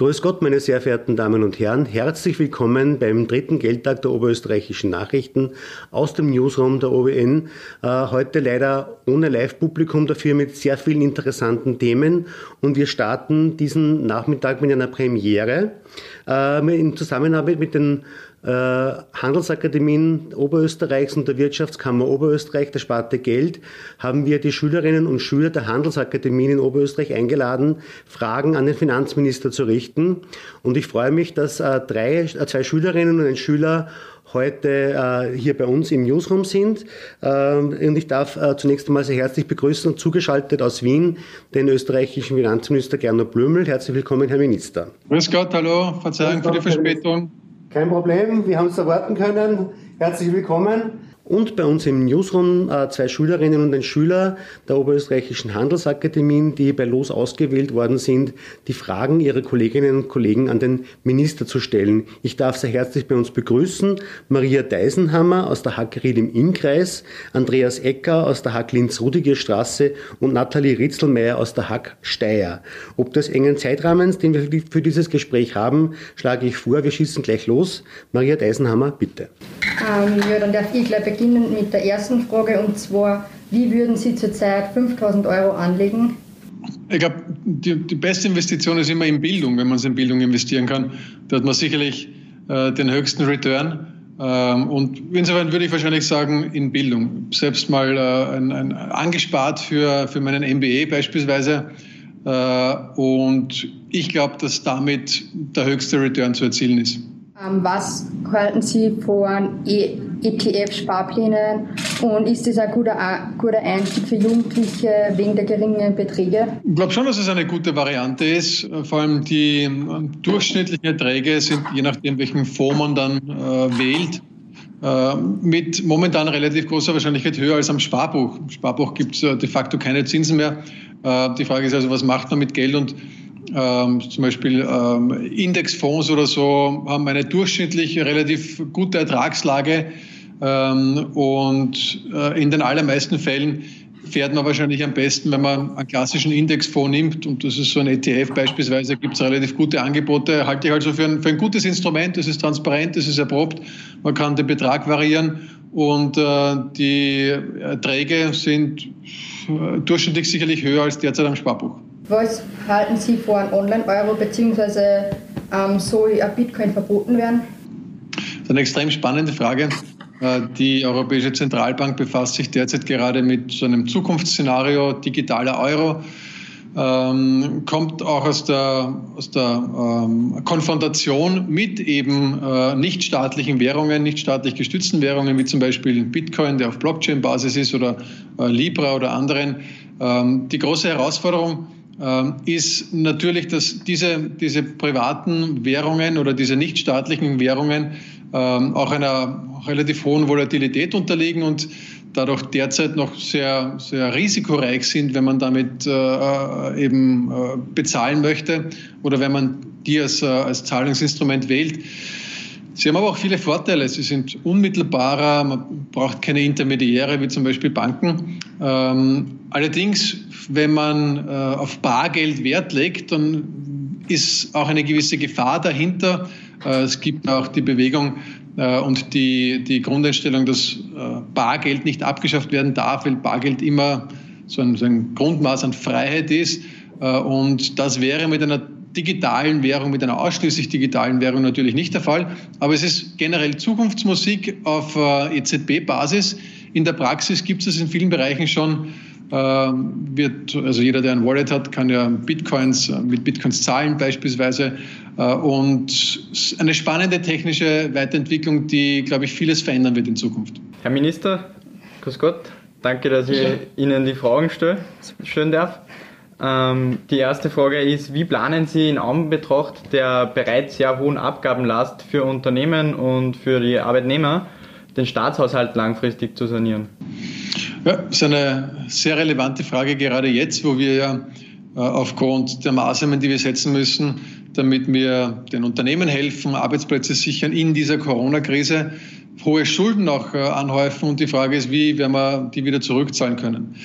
Grüß Gott, meine sehr verehrten Damen und Herren. Herzlich willkommen beim dritten Geldtag der oberösterreichischen Nachrichten aus dem Newsroom der OWN. Äh, heute leider ohne Live-Publikum, dafür mit sehr vielen interessanten Themen. Und wir starten diesen Nachmittag mit einer Premiere äh, in Zusammenarbeit mit den Handelsakademien Oberösterreichs und der Wirtschaftskammer Oberösterreich, der Sparte Geld, haben wir die Schülerinnen und Schüler der Handelsakademien in Oberösterreich eingeladen, Fragen an den Finanzminister zu richten. Und ich freue mich, dass äh, drei, äh, zwei Schülerinnen und ein Schüler heute äh, hier bei uns im Newsroom sind. Ähm, und ich darf äh, zunächst einmal sehr herzlich begrüßen und zugeschaltet aus Wien den österreichischen Finanzminister Gernot Blümel. Herzlich willkommen, Herr Minister. Grüß Gott, hallo, Verzeihung für die Verspätung. Kein Problem, wir haben es erwarten können. Herzlich willkommen und bei uns im Newsroom äh, zwei Schülerinnen und ein Schüler der Oberösterreichischen Handelsakademien, die bei Los ausgewählt worden sind, die Fragen ihrer Kolleginnen und Kollegen an den Minister zu stellen. Ich darf sehr herzlich bei uns begrüßen Maria Deisenhammer aus der Hack Ried im Innkreis, Andreas Ecker aus der Hack Linz-Rudiger Straße und Nathalie Ritzelmeier aus der Hack Steyr. Ob des engen Zeitrahmens, den wir für dieses Gespräch haben, schlage ich vor, wir schießen gleich los. Maria Deisenhammer, bitte. Ähm, ja, dann darf ich gleich beginnen beginnen mit der ersten Frage und zwar, wie würden Sie zurzeit 5000 Euro anlegen? Ich glaube, die, die, beste Investition ist immer in Bildung, wenn man es in Bildung investieren kann. Da hat man sicherlich äh, den höchsten Return. Ähm, und insofern würde ich wahrscheinlich sagen, in Bildung. Selbst mal äh, ein, ein angespart für, für meinen MBA beispielsweise. Äh, und ich glaube, dass damit der höchste Return zu erzielen ist. Ähm, was halten Sie von ETF-Sparplänen und ist das ein guter, guter Einstieg für Jugendliche wegen der geringen Beträge? Ich glaube schon, dass es eine gute Variante ist. Vor allem die ähm, durchschnittlichen Erträge sind, je nachdem, welchen Fonds man dann äh, wählt, äh, mit momentan relativ großer Wahrscheinlichkeit höher als am Sparbuch. Im Sparbuch gibt es äh, de facto keine Zinsen mehr. Äh, die Frage ist also, was macht man mit Geld und ähm, zum Beispiel ähm, Indexfonds oder so haben eine durchschnittlich relativ gute Ertragslage. Ähm, und äh, in den allermeisten Fällen fährt man wahrscheinlich am besten, wenn man einen klassischen Indexfonds nimmt. Und das ist so ein ETF beispielsweise, gibt es relativ gute Angebote, halte ich also für ein, für ein gutes Instrument, das ist transparent, das ist erprobt, man kann den Betrag variieren. Und äh, die Erträge sind äh, durchschnittlich sicherlich höher als derzeit am Sparbuch. Was halten Sie vor einem Online-Euro, beziehungsweise ähm, soll Bitcoin verboten werden? Das ist eine extrem spannende Frage. Äh, die Europäische Zentralbank befasst sich derzeit gerade mit so einem Zukunftsszenario digitaler Euro. Ähm, kommt auch aus der, aus der ähm, Konfrontation mit eben äh, nichtstaatlichen Währungen, nichtstaatlich gestützten Währungen, wie zum Beispiel Bitcoin, der auf Blockchain-Basis ist, oder äh, Libra oder anderen. Ähm, die große Herausforderung ähm, ist natürlich, dass diese, diese privaten Währungen oder diese nichtstaatlichen Währungen ähm, auch einer relativ hohen Volatilität unterliegen und dadurch derzeit noch sehr, sehr risikoreich sind, wenn man damit äh, äh, eben äh, bezahlen möchte oder wenn man die als, als Zahlungsinstrument wählt. Sie haben aber auch viele Vorteile. Sie sind unmittelbarer, man braucht keine Intermediäre wie zum Beispiel Banken. Ähm, allerdings, wenn man äh, auf Bargeld Wert legt, dann ist auch eine gewisse Gefahr dahinter. Äh, es gibt auch die Bewegung äh, und die, die Grundeinstellung, dass äh, Bargeld nicht abgeschafft werden darf, weil Bargeld immer so ein, so ein Grundmaß an Freiheit ist. Äh, und das wäre mit einer digitalen Währung, mit einer ausschließlich digitalen Währung natürlich nicht der Fall. Aber es ist generell Zukunftsmusik auf äh, EZB-Basis. In der Praxis gibt es in vielen Bereichen schon. Äh, wird, also jeder, der ein Wallet hat, kann ja Bitcoins äh, mit Bitcoins zahlen beispielsweise. Und eine spannende technische Weiterentwicklung, die, glaube ich, vieles verändern wird in Zukunft. Herr Minister, grüß Gott. Danke, dass ich ja. Ihnen die Fragen stelle, stellen darf. Ähm, die erste Frage ist, wie planen Sie in Anbetracht der bereits sehr hohen Abgabenlast für Unternehmen und für die Arbeitnehmer den Staatshaushalt langfristig zu sanieren? Ja, das ist eine sehr relevante Frage, gerade jetzt, wo wir ja äh, aufgrund der Maßnahmen, die wir setzen müssen, damit wir den Unternehmen helfen, Arbeitsplätze sichern in dieser Corona-Krise, hohe Schulden auch äh, anhäufen. Und die Frage ist, wie werden wir die wieder zurückzahlen können?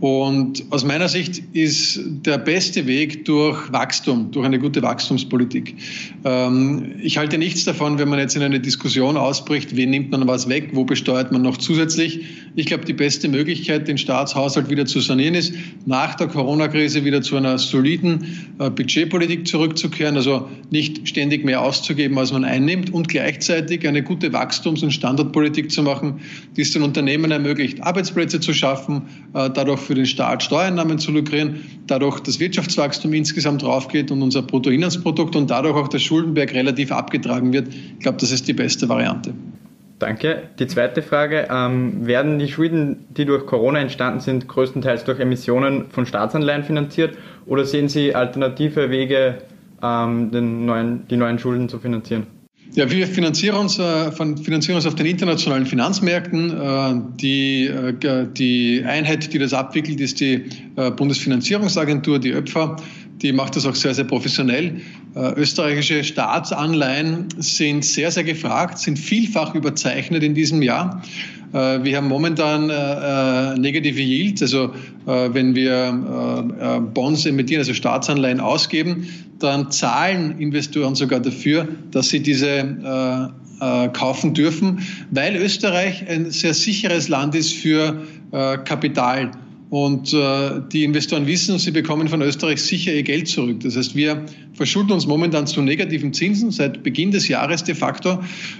Und aus meiner Sicht ist der beste Weg durch Wachstum, durch eine gute Wachstumspolitik. Ähm, ich halte nichts davon, wenn man jetzt in eine Diskussion ausbricht, wen nimmt man was weg, wo besteuert man noch zusätzlich. Ich glaube, die beste Möglichkeit, den Staatshaushalt wieder zu sanieren, ist, nach der Corona-Krise wieder zu einer soliden äh, Budgetpolitik zurückzukehren, also nicht ständig mehr auszugeben, als man einnimmt und gleichzeitig eine gute Wachstums- und Standardpolitik zu machen, die es den Unternehmen ermöglicht, Arbeitsplätze zu schaffen, äh, dadurch für den Staat Steuereinnahmen zu lukrieren, dadurch das Wirtschaftswachstum insgesamt draufgeht und unser Bruttoinlandsprodukt und dadurch auch der Schuldenberg relativ abgetragen wird. Ich glaube, das ist die beste Variante. Danke. Die zweite Frage, ähm, werden die Schulden, die durch Corona entstanden sind, größtenteils durch Emissionen von Staatsanleihen finanziert oder sehen Sie alternative Wege, ähm, den neuen, die neuen Schulden zu finanzieren? Ja, wir finanzieren uns, äh, finanzieren uns auf den internationalen Finanzmärkten. Äh, die, äh, die Einheit, die das abwickelt, ist die Bundesfinanzierungsagentur, die ÖPFA. Die macht das auch sehr, sehr professionell. Österreichische Staatsanleihen sind sehr, sehr gefragt, sind vielfach überzeichnet in diesem Jahr. Wir haben momentan negative Yield, also wenn wir Bonds emittieren, also Staatsanleihen ausgeben, dann zahlen Investoren sogar dafür, dass sie diese äh, äh, kaufen dürfen, weil Österreich ein sehr sicheres Land ist für äh, Kapital. Und äh, die Investoren wissen, sie bekommen von Österreich sicher ihr Geld zurück. Das heißt, wir verschulden uns momentan zu negativen Zinsen seit Beginn des Jahres de facto.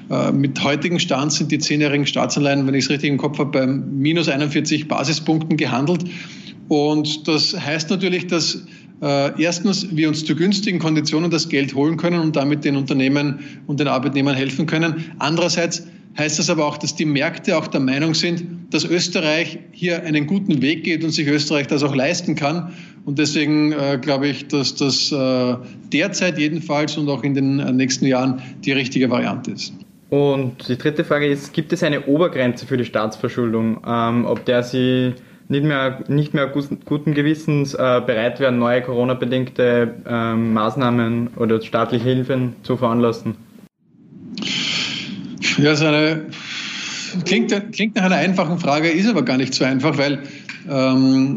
Äh, mit heutigen Stand sind die zehnjährigen Staatsanleihen, wenn ich es richtig im Kopf habe, bei minus 41 Basispunkten gehandelt. Und das heißt natürlich, dass äh, erstens wir uns zu günstigen Konditionen das Geld holen können und damit den Unternehmen und den Arbeitnehmern helfen können. Andererseits heißt das aber auch, dass die Märkte auch der Meinung sind, dass Österreich hier einen guten Weg geht und sich Österreich das auch leisten kann. Und deswegen äh, glaube ich, dass das äh, derzeit jedenfalls und auch in den äh, nächsten Jahren die richtige Variante ist. Und die dritte Frage ist, gibt es eine Obergrenze für die Staatsverschuldung, ähm, ob der Sie nicht mehr, nicht mehr guten Gewissens äh, bereit wären, neue Corona-bedingte äh, Maßnahmen oder staatliche Hilfen zu veranlassen? Ja, so eine, klingt, klingt nach einer einfachen Frage, ist aber gar nicht so einfach, weil ähm,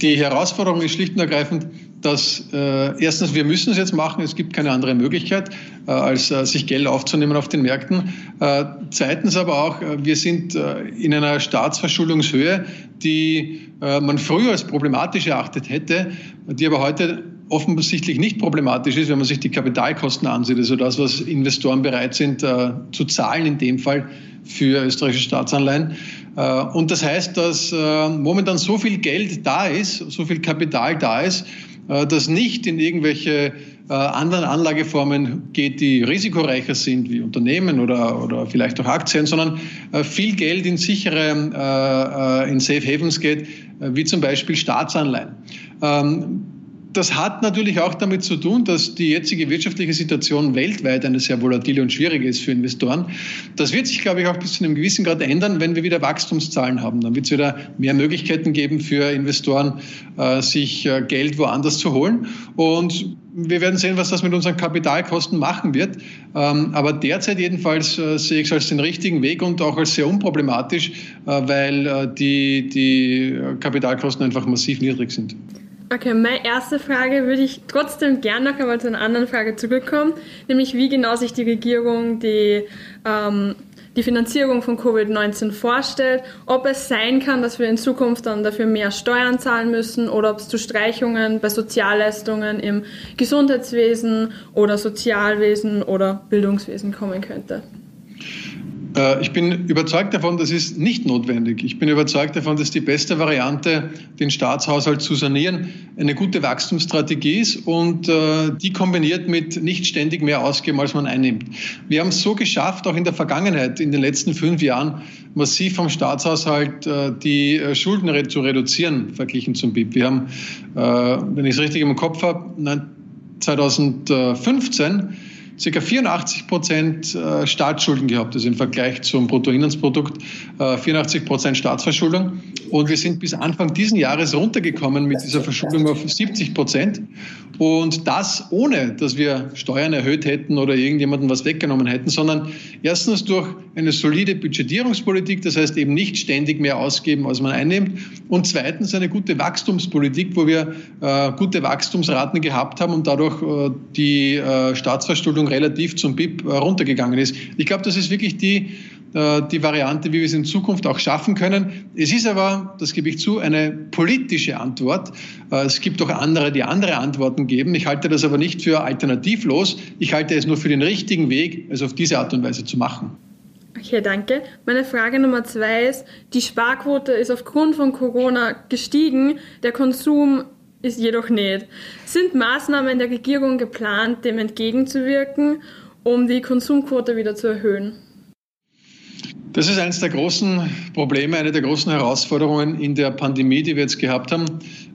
die Herausforderung ist schlicht und ergreifend, dass äh, erstens, wir müssen es jetzt machen, es gibt keine andere Möglichkeit, äh, als äh, sich Geld aufzunehmen auf den Märkten. Äh, zweitens aber auch, äh, wir sind äh, in einer Staatsverschuldungshöhe, die äh, man früher als problematisch erachtet hätte, die aber heute offensichtlich nicht problematisch ist, wenn man sich die Kapitalkosten ansieht, also das, was Investoren bereit sind äh, zu zahlen in dem Fall für österreichische Staatsanleihen. Äh, und das heißt, dass äh, momentan so viel Geld da ist, so viel Kapital da ist, äh, das nicht in irgendwelche äh, anderen Anlageformen geht, die risikoreicher sind, wie Unternehmen oder, oder vielleicht auch Aktien, sondern äh, viel Geld in sichere, in Safe Havens geht, wie zum Beispiel Staatsanleihen. Das hat natürlich auch damit zu tun, dass die jetzige wirtschaftliche Situation weltweit eine sehr volatile und schwierige ist für Investoren. Das wird sich, glaube ich, auch bis zu einem gewissen Grad ändern, wenn wir wieder Wachstumszahlen haben. Dann wird es wieder mehr Möglichkeiten geben für Investoren, äh, sich äh, Geld woanders zu holen. Und wir werden sehen, was das mit unseren Kapitalkosten machen wird. Ähm, aber derzeit jedenfalls äh, sehe ich es als den richtigen Weg und auch als sehr unproblematisch, weil die, die Kapitalkosten einfach massiv niedrig sind. Okay, meine erste Frage würde ich trotzdem gerne noch einmal zu einer anderen Frage zurückkommen, nämlich wie genau sich die Regierung die, ähm, die Finanzierung von Covid-19 vorstellt, ob es sein kann, dass wir in Zukunft dann dafür mehr Steuern zahlen müssen oder ob es zu Streichungen bei Sozialleistungen im Gesundheitswesen oder Sozialwesen oder Bildungswesen kommen könnte. Äh, ich bin überzeugt davon, das ist nicht notwendig. Ich bin überzeugt davon, dass die beste Variante, den Staatshaushalt zu sanieren, eine gute Wachstumsstrategie ist und äh, die kombiniert mit nicht ständig mehr ausgeben, als man einnimmt. Wir haben es so geschafft, auch in der Vergangenheit, in den letzten fünf Jahren, massiv vom Staatshaushalt äh, die Schulden zu reduzieren, verglichen zum BIP. Wir haben, wenn ich es richtig im Kopf habe, 2015 ca. 84 Prozent äh, Staatsschulden gehabt, also im Vergleich zum Bruttoinlandsprodukt 84 äh, Prozent Staatsverschuldung. Und wir sind bis Anfang diesen Jahres runtergekommen mit dieser Verschuldung auf 70 Prozent. Und das ohne, dass wir Steuern erhöht hätten oder irgendjemandem was weggenommen hätten, sondern erstens durch eine solide Budgetierungspolitik, das heißt eben nicht ständig mehr ausgeben, als man einnimmt. Und zweitens eine gute Wachstumspolitik, wo wir äh, gute Wachstumsraten gehabt haben und dadurch äh, die äh, Staatsverschuldung relativ zum BIP äh, runtergegangen ist. Ich glaube, das ist wirklich die äh, die Variante, wie wir es in Zukunft auch schaffen können. Es ist aber, das gebe ich zu, eine politische Antwort. Äh, es gibt auch andere, die andere Antworten geben. Ich halte das aber nicht für alternativlos. Ich halte es nur für den richtigen Weg, es auf diese Art und Weise zu machen. Okay, danke. Meine Frage Nummer zwei ist, die Sparquote ist aufgrund von Corona gestiegen, der Konsum ist jedoch nicht. Sind Maßnahmen der Regierung geplant, dem entgegenzuwirken, um die Konsumquote wieder zu erhöhen? Das ist eines der großen Probleme, eine der großen Herausforderungen in der Pandemie, die wir jetzt gehabt haben.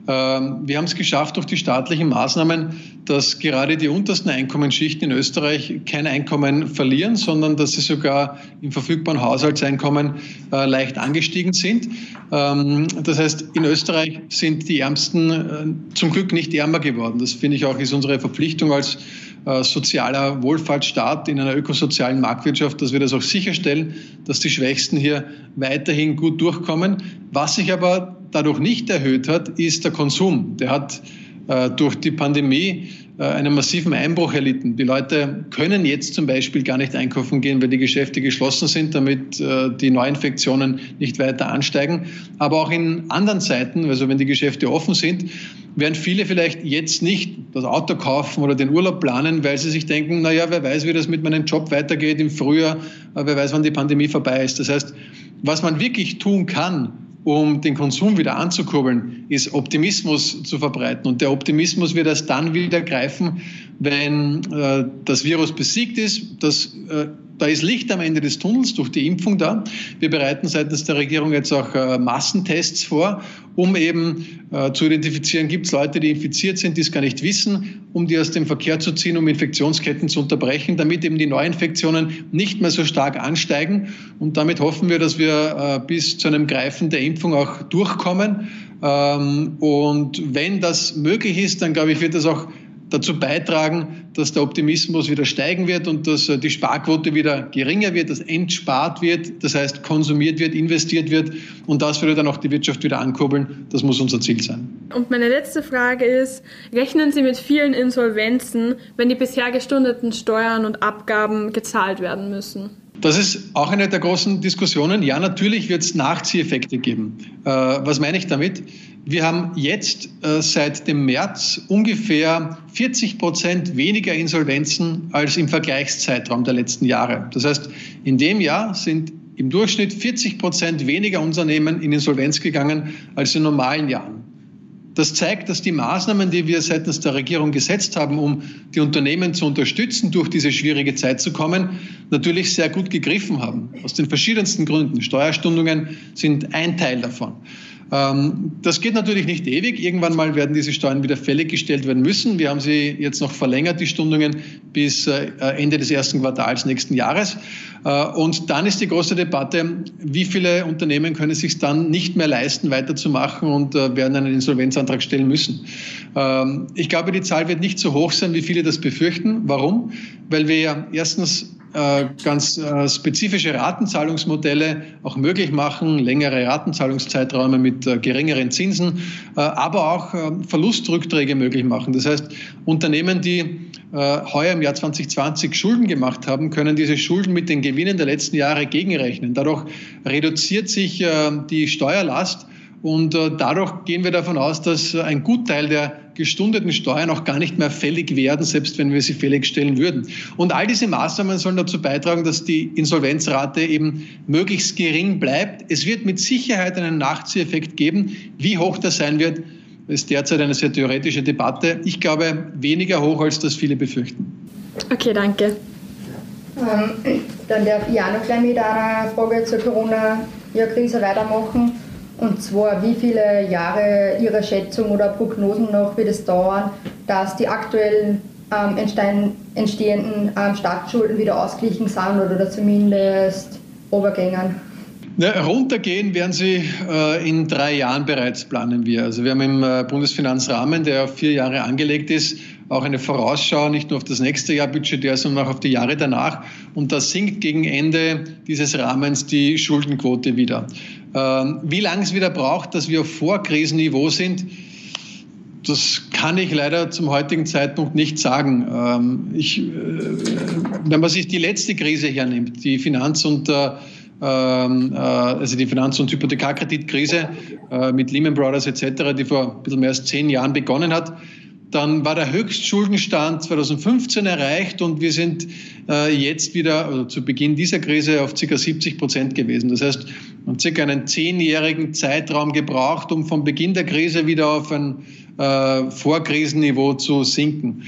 Ähm, wir haben es geschafft durch die staatlichen Maßnahmen, dass gerade die untersten Einkommensschichten in Österreich kein Einkommen verlieren, sondern dass sie sogar im verfügbaren Haushaltseinkommen äh, leicht angestiegen sind. Ähm, das heißt, in Österreich sind die Ärmsten äh, zum Glück nicht ärmer geworden. Das finde ich auch ist unsere Verpflichtung als äh, sozialer Wohlfahrtsstaat in einer ökosozialen Marktwirtschaft, dass wir das auch sicherstellen, dass die Schwächsten hier weiterhin gut durchkommen. Was sich aber dadurch nicht erhöht hat, ist der Konsum. Der hat äh, durch die Pandemie äh, einen massiven Einbruch erlitten. Die Leute können jetzt zum Beispiel gar nicht einkaufen gehen, weil die Geschäfte geschlossen sind, damit äh, die Neuinfektionen nicht weiter ansteigen. Aber auch in anderen Zeiten, also wenn die Geschäfte offen sind, werden viele vielleicht jetzt nicht das Auto kaufen oder den Urlaub planen, weil sie sich denken, naja, wer weiß, wie das mit meinem Job weitergeht im Frühjahr, wer weiß, wann die Pandemie vorbei ist. Das heißt, was man wirklich tun kann, um den Konsum wieder anzukurbeln, ist Optimismus zu verbreiten. Und der Optimismus wird erst dann wieder greifen, wenn äh, das Virus besiegt ist. Das, äh, da ist Licht am Ende des Tunnels durch die Impfung da. Wir bereiten seitens der Regierung jetzt auch äh, Massentests vor, um eben äh, zu identifizieren, gibt es Leute, die infiziert sind, die es gar nicht wissen, um die aus dem Verkehr zu ziehen, um Infektionsketten zu unterbrechen, damit eben die Neuinfektionen nicht mehr so stark ansteigen. Und damit hoffen wir, dass wir äh, bis zu einem Greifen der Impfung auch durchkommen. Ähm, und wenn das möglich ist, dann glaube ich, wird das auch dazu beitragen, dass der Optimismus wieder steigen wird und dass äh, die Sparquote wieder geringer wird, dass entspart wird, das heißt konsumiert wird, investiert wird und das würde dann auch die Wirtschaft wieder ankurbeln. Das muss unser Ziel sein. Und meine letzte Frage ist, rechnen Sie mit vielen Insolvenzen, wenn die bisher gestundeten Steuern und Abgaben gezahlt werden müssen? Das ist auch eine der großen Diskussionen. Ja, natürlich wird es Nachzieheffekte geben. Äh, was meine ich damit? Wir haben jetzt äh, seit dem März ungefähr 40 Prozent weniger Insolvenzen als im Vergleichszeitraum der letzten Jahre. Das heißt, in dem Jahr sind im Durchschnitt 40 Prozent weniger Unternehmen in Insolvenz gegangen als in normalen Jahren. Das zeigt, dass die Maßnahmen, die wir seitens der Regierung gesetzt haben, um die Unternehmen zu unterstützen, durch diese schwierige Zeit zu kommen, natürlich sehr gut gegriffen haben. Aus den verschiedensten Gründen. Steuerstundungen sind ein Teil davon. Ähm, das geht natürlich nicht ewig. Irgendwann mal werden diese Steuern wieder fällig gestellt werden müssen. Wir haben sie jetzt noch verlängert, die Stundungen, bis äh, Ende des ersten Quartals nächsten Jahres. Äh, und dann ist die große Debatte, wie viele Unternehmen können es sich dann nicht mehr leisten, weiterzumachen und äh, werden einen Insolvenzantrag stellen müssen. Ähm, ich glaube, die Zahl wird nicht so hoch sein, wie viele das befürchten. Warum? Weil wir ja erstens äh, ganz äh, spezifische Ratenzahlungsmodelle auch möglich machen, längere Ratenzahlungszeiträume mit äh, geringeren Zinsen, aber auch Verlustrückträge möglich machen. Das heißt, Unternehmen, die heuer im Jahr 2020 Schulden gemacht haben, können diese Schulden mit den Gewinnen der letzten Jahre gegenrechnen. Dadurch reduziert sich die Steuerlast und dadurch gehen wir davon aus, dass ein Gutteil der gestundeten Steuern auch gar nicht mehr fällig werden, selbst wenn wir sie fällig stellen würden. Und all diese Maßnahmen sollen dazu beitragen, dass die Insolvenzrate eben möglichst gering bleibt. Es wird mit Sicherheit einen Nachzieheffekt geben. Wie hoch das sein wird, ist derzeit eine sehr theoretische Debatte. Ich glaube, weniger hoch, als das viele befürchten. Okay, danke. Ähm, dann darf ich auch noch gleich mit einer Frage zur Corona-Krise weitermachen. Und zwar, wie viele Jahre Ihrer Schätzung oder Prognosen noch wird es dauern, dass die aktuellen ähm, entstehenden ähm, Staatsschulden wieder ausgeglichen sind oder zumindest Obergängern? Ja, runtergehen werden sie äh, in drei Jahren bereits, planen wir. Also wir haben im äh, Bundesfinanzrahmen, der auf vier Jahre angelegt ist, auch eine Vorausschau nicht nur auf das nächste Jahr budgetär, sondern auch auf die Jahre danach. Und da sinkt gegen Ende dieses Rahmens die Schuldenquote wieder. Ähm, wie lange es wieder braucht, dass wir auf Vorkrisenniveau sind, das kann ich leider zum heutigen Zeitpunkt nicht sagen. Ähm, ich, äh, wenn man sich die letzte Krise hernimmt, die Finanz- und äh, ähm, äh, also die Finanz- und Hypothekarkreditkrise mit Lehman Brothers etc., die vor ein bisschen mehr als zehn Jahren begonnen hat, dann war der Höchstschuldenstand 2015 erreicht und wir sind jetzt wieder, also zu Beginn dieser Krise, auf ca. 70 Prozent gewesen. Das heißt, hat circa einen zehnjährigen Zeitraum gebraucht, um vom Beginn der Krise wieder auf ein äh, Vorkrisenniveau zu sinken.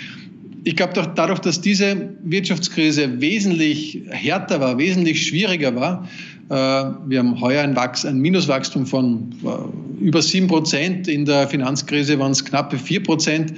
Ich glaube doch dadurch, dass diese Wirtschaftskrise wesentlich härter war, wesentlich schwieriger war, äh, wir haben heuer ein, Wachs-, ein Minuswachstum von äh, über sieben Prozent. In der Finanzkrise waren es knappe vier Prozent.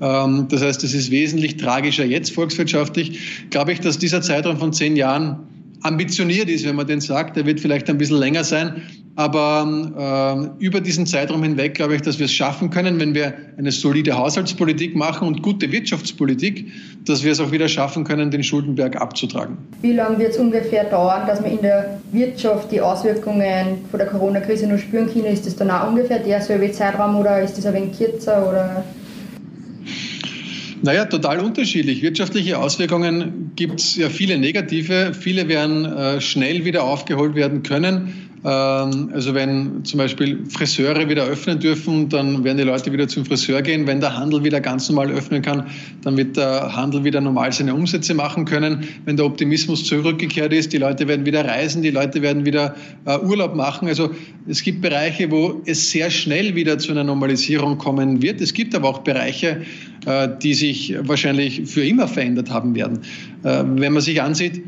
Ähm, das heißt, es ist wesentlich tragischer jetzt volkswirtschaftlich. Glaube ich, dass dieser Zeitraum von zehn Jahren ambitioniert ist, wenn man den sagt. Der wird vielleicht ein bisschen länger sein. Aber äh, über diesen Zeitraum hinweg glaube ich, dass wir es schaffen können, wenn wir eine solide Haushaltspolitik machen und gute Wirtschaftspolitik, dass wir es auch wieder schaffen können, den Schuldenberg abzutragen. Wie lange wird es ungefähr dauern, dass man in der Wirtschaft die Auswirkungen von der Corona-Krise noch spüren kann? Ist das dann auch ungefähr der selbe Zeitraum oder ist das ein wenig kürzer? Oder? Naja, total unterschiedlich. Wirtschaftliche Auswirkungen gibt es ja viele negative. Viele werden äh, schnell wieder aufgeholt werden können. Ähm, also wenn zum Beispiel Friseure wieder öffnen dürfen, dann werden die Leute wieder zum Friseur gehen. Wenn der Handel wieder ganz normal öffnen kann, dann wird der Handel wieder normal seine Umsätze machen können. Wenn der Optimismus zurückgekehrt ist, die Leute werden wieder reisen, die Leute werden wieder äh, Urlaub machen. Also es gibt Bereiche, wo es sehr schnell wieder zu einer Normalisierung kommen wird. Es gibt aber auch Bereiche, die sich wahrscheinlich für immer verändert haben werden. Äh, wenn man sich ansieht,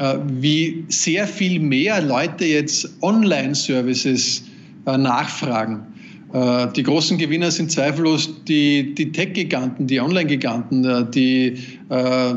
äh, wie sehr viel mehr Leute jetzt Online-Services äh, nachfragen. Äh, die großen Gewinner sind zweifellos die, die Tech-Giganten, die Online-Giganten, die,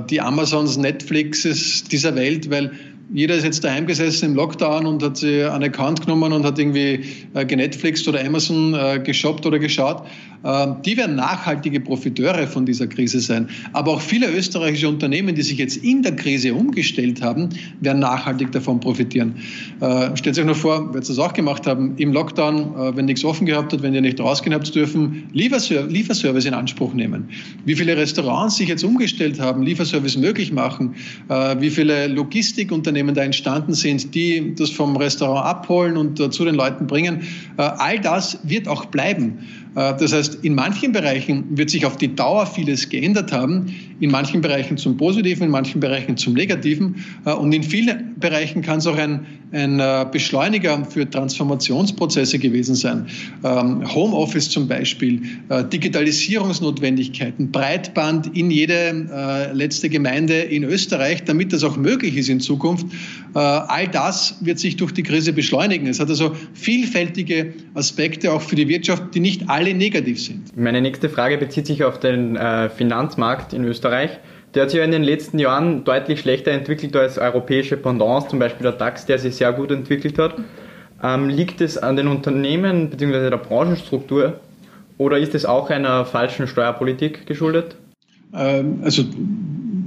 die Amazons, Netflixes dieser Welt, weil jeder ist jetzt daheim gesessen im Lockdown und hat sich einen Account genommen und hat irgendwie äh, genetflixt oder Amazon äh, geshoppt oder geschaut. Äh, die werden nachhaltige Profiteure von dieser Krise sein. Aber auch viele österreichische Unternehmen, die sich jetzt in der Krise umgestellt haben, werden nachhaltig davon profitieren. Äh, stellt euch nur vor, wer das auch gemacht haben, im Lockdown, äh, wenn nichts offen gehabt hat, wenn ihr nicht rausgehen habt dürfen, Lieferser Lieferservice in Anspruch nehmen. Wie viele Restaurants sich jetzt umgestellt haben, Lieferservice möglich machen, äh, wie viele Logistikunternehmen Unternehmen da entstanden sind, die das vom Restaurant abholen und zu den Leuten bringen. All das wird auch bleiben. Äh, das heißt, in manchen Bereichen wird sich auf die Dauer vieles geändert haben, in manchen Bereichen zum Positiven, in manchen Bereichen zum Negativen. Und in vielen Bereichen kann es auch ein, ein Beschleuniger für Transformationsprozesse gewesen sein. Ähm, Homeoffice zum Beispiel, Digitalisierungsnotwendigkeiten, Breitband in jede letzte Gemeinde in Österreich, damit das auch möglich ist in Zukunft. Äh, all das wird sich durch die Krise beschleunigen. Es hat also vielfältige Aspekte auch für die Wirtschaft, die nicht alle negativ sind. Meine nächste Frage bezieht sich auf den äh, Finanzmarkt in Österreich. Der hat sich ja in den letzten Jahren deutlich schlechter entwickelt als europäische Pendants, zum Beispiel der DAX, der sich sehr gut entwickelt hat. Ähm, liegt es an den Unternehmen bzw. der Branchenstruktur oder ist es auch einer falschen Steuerpolitik geschuldet? Ähm, also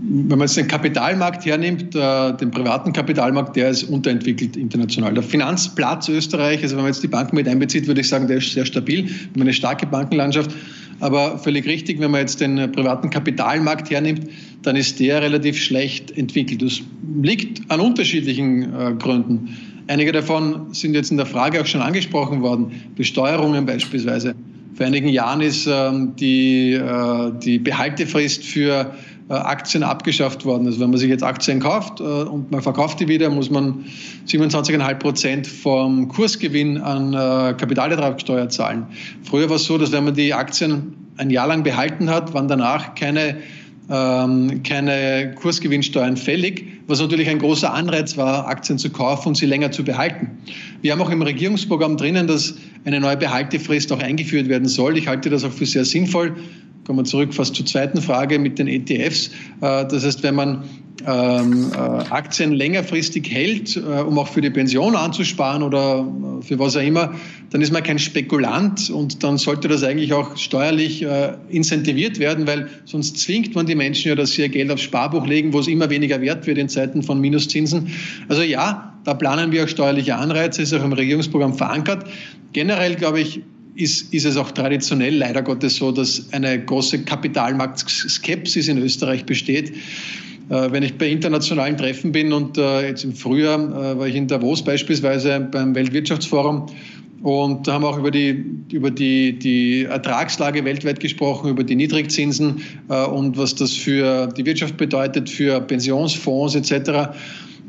wenn man jetzt den Kapitalmarkt hernimmt, äh, den privaten Kapitalmarkt, der ist unterentwickelt international. Der Finanzplatz Österreich, also wenn man jetzt die Banken mit einbezieht, würde ich sagen, der ist sehr stabil. Wir haben eine starke Bankenlandschaft. Aber völlig richtig, wenn man jetzt den privaten Kapitalmarkt hernimmt, dann ist der relativ schlecht entwickelt. Das liegt an unterschiedlichen äh, Gründen. Einige davon sind jetzt in der Frage auch schon angesprochen worden. Besteuerungen beispielsweise. Vor einigen Jahren ist ähm, die, äh, die Behaltefrist für Aktien abgeschafft worden. Also wenn man sich jetzt Aktien kauft äh, und man verkauft die wieder, muss man 27,5 Prozent vom Kursgewinn an äh, Kapitalertragssteuer zahlen. Früher war es so, dass wenn man die Aktien ein Jahr lang behalten hat, waren danach keine ähm, keine Kursgewinnsteuern fällig, was natürlich ein großer Anreiz war, Aktien zu kaufen und sie länger zu behalten. Wir haben auch im Regierungsprogramm drinnen, dass eine neue Behaltefrist auch eingeführt werden soll. Ich halte das auch für sehr sinnvoll kommen wir zurück fast zur zweiten Frage mit den ETFs. Äh, das heißt, wenn man ähm, äh, Aktien längerfristig hält, äh, um auch für die Pension anzusparen oder für was auch immer, dann ist man kein Spekulant und dann sollte das eigentlich auch steuerlich incentiviert werden, weil sonst zwingt man die Menschen ja, dass sie ihr Geld aufs Sparbuch legen, wo es immer weniger wert wird in Zeiten von Minuszinsen. Also ja, da planen wir auch steuerliche Anreize, ist auch im Regierungsprogramm verankert. Generell, glaube ich, ist, ist es auch traditionell leider Gottes so, dass eine große Kapitalmarktskepsis in Österreich besteht. Äh, wenn ich bei internationalen Treffen bin und äh, jetzt im Frühjahr äh, war ich in Davos beispielsweise beim Weltwirtschaftsforum und haben auch über die, über die, die Ertragslage weltweit gesprochen, über die Niedrigzinsen und was das für die Wirtschaft bedeutet, für Pensionsfonds etc.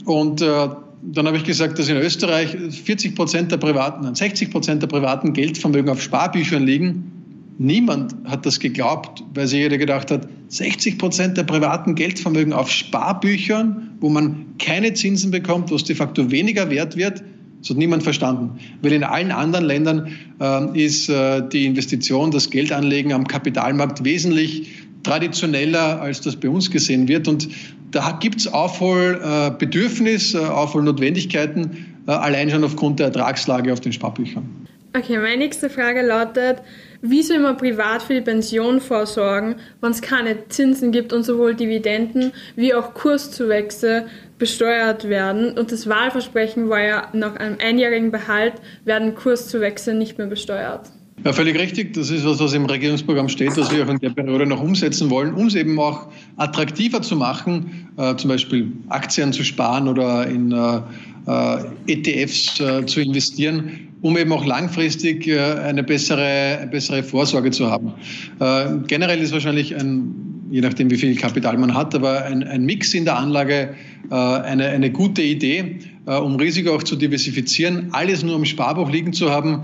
Und dann habe ich gesagt, dass in Österreich 40 Prozent der privaten, 60 Prozent der privaten Geldvermögen auf Sparbüchern liegen Niemand hat das geglaubt, weil sich jeder gedacht hat, 60 Prozent der privaten Geldvermögen auf Sparbüchern, wo man keine Zinsen bekommt, wo es de facto weniger wert wird, das hat niemand verstanden. Weil in allen anderen Ländern äh, ist äh, die Investition, das Geldanlegen am Kapitalmarkt wesentlich traditioneller, als das bei uns gesehen wird. Und da gibt es Aufholbedürfnis, äh, Aufholnotwendigkeiten, äh, allein schon aufgrund der Ertragslage auf den Sparbüchern. Okay, meine nächste Frage lautet, wie soll man privat für die Pension vorsorgen, wenn es keine Zinsen gibt und sowohl Dividenden wie auch Kurszuwächse besteuert werden? Und das Wahlversprechen war ja, nach einem einjährigen Behalt werden Kurszuwächse nicht mehr besteuert. Ja, völlig richtig. Das ist was, was im Regierungsprogramm steht, was wir auch in der Periode noch umsetzen wollen, um es eben auch attraktiver zu machen, äh, zum Beispiel Aktien zu sparen oder in äh, äh ETFs äh, zu investieren um eben auch langfristig äh, eine bessere, eine bessere Vorsorge zu haben. Äh, generell ist wahrscheinlich ein, je nachdem wie viel Kapital man hat, aber ein, ein Mix in der Anlage eine, eine gute Idee, um Risiko auch zu diversifizieren. Alles nur im Sparbuch liegen zu haben,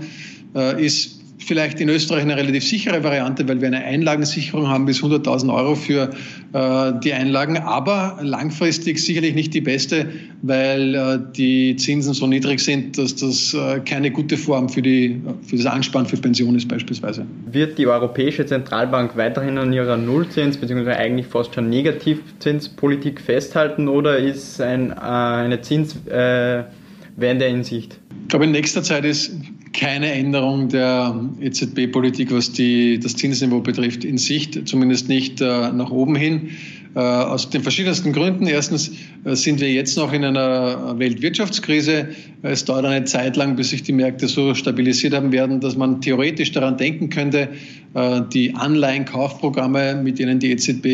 ist vielleicht in Österreich eine relativ sichere Variante, weil wir eine Einlagensicherung haben bis 100.000 Euro für äh, die Einlagen, aber langfristig sicherlich nicht die beste, weil äh, die Zinsen so niedrig sind, dass das äh, keine gute Form für, die, für das Ansparen für Pension ist beispielsweise. Wird die Europäische Zentralbank weiterhin an ihrer Nullzins bzw. eigentlich fast schon Negativzinspolitik festhalten oder ist ein, äh, eine Zinswende in Sicht? Ich glaube, in nächster Zeit ist keine Änderung der EZB-Politik, was die, das Zinsniveau betrifft, in Sicht, zumindest nicht äh, nach oben hin. Äh, aus den verschiedensten Gründen. Erstens äh, sind wir jetzt noch in einer Weltwirtschaftskrise. Es dauert eine Zeit lang, bis sich die Märkte so stabilisiert haben werden, dass man theoretisch daran denken könnte, äh, die Anleihenkaufprogramme, mit denen die EZB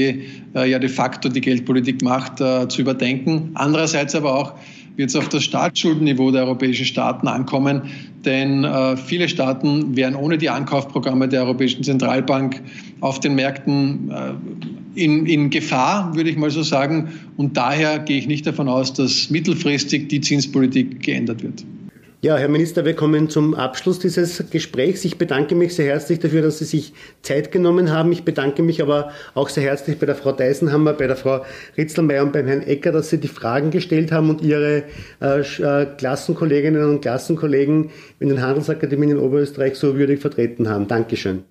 äh, ja de facto die Geldpolitik macht, äh, zu überdenken. Andererseits aber auch, wird es auf das Staatsschuldenniveau der europäischen Staaten ankommen, denn äh, viele Staaten wären ohne die Ankaufprogramme der Europäischen Zentralbank auf den Märkten äh, in, in Gefahr, würde ich mal so sagen. Und daher gehe ich nicht davon aus, dass mittelfristig die Zinspolitik geändert wird. Ja, Herr Minister, wir kommen zum Abschluss dieses Gesprächs. Ich bedanke mich sehr herzlich dafür, dass Sie sich Zeit genommen haben. Ich bedanke mich aber auch sehr herzlich bei der Frau Deisenhammer, bei der Frau Ritzelmeier und beim Herrn Ecker, dass Sie die Fragen gestellt haben und Ihre äh, äh Klassenkolleginnen und Klassenkollegen in den Handelsakademien in Oberösterreich so würdig vertreten haben. Dankeschön.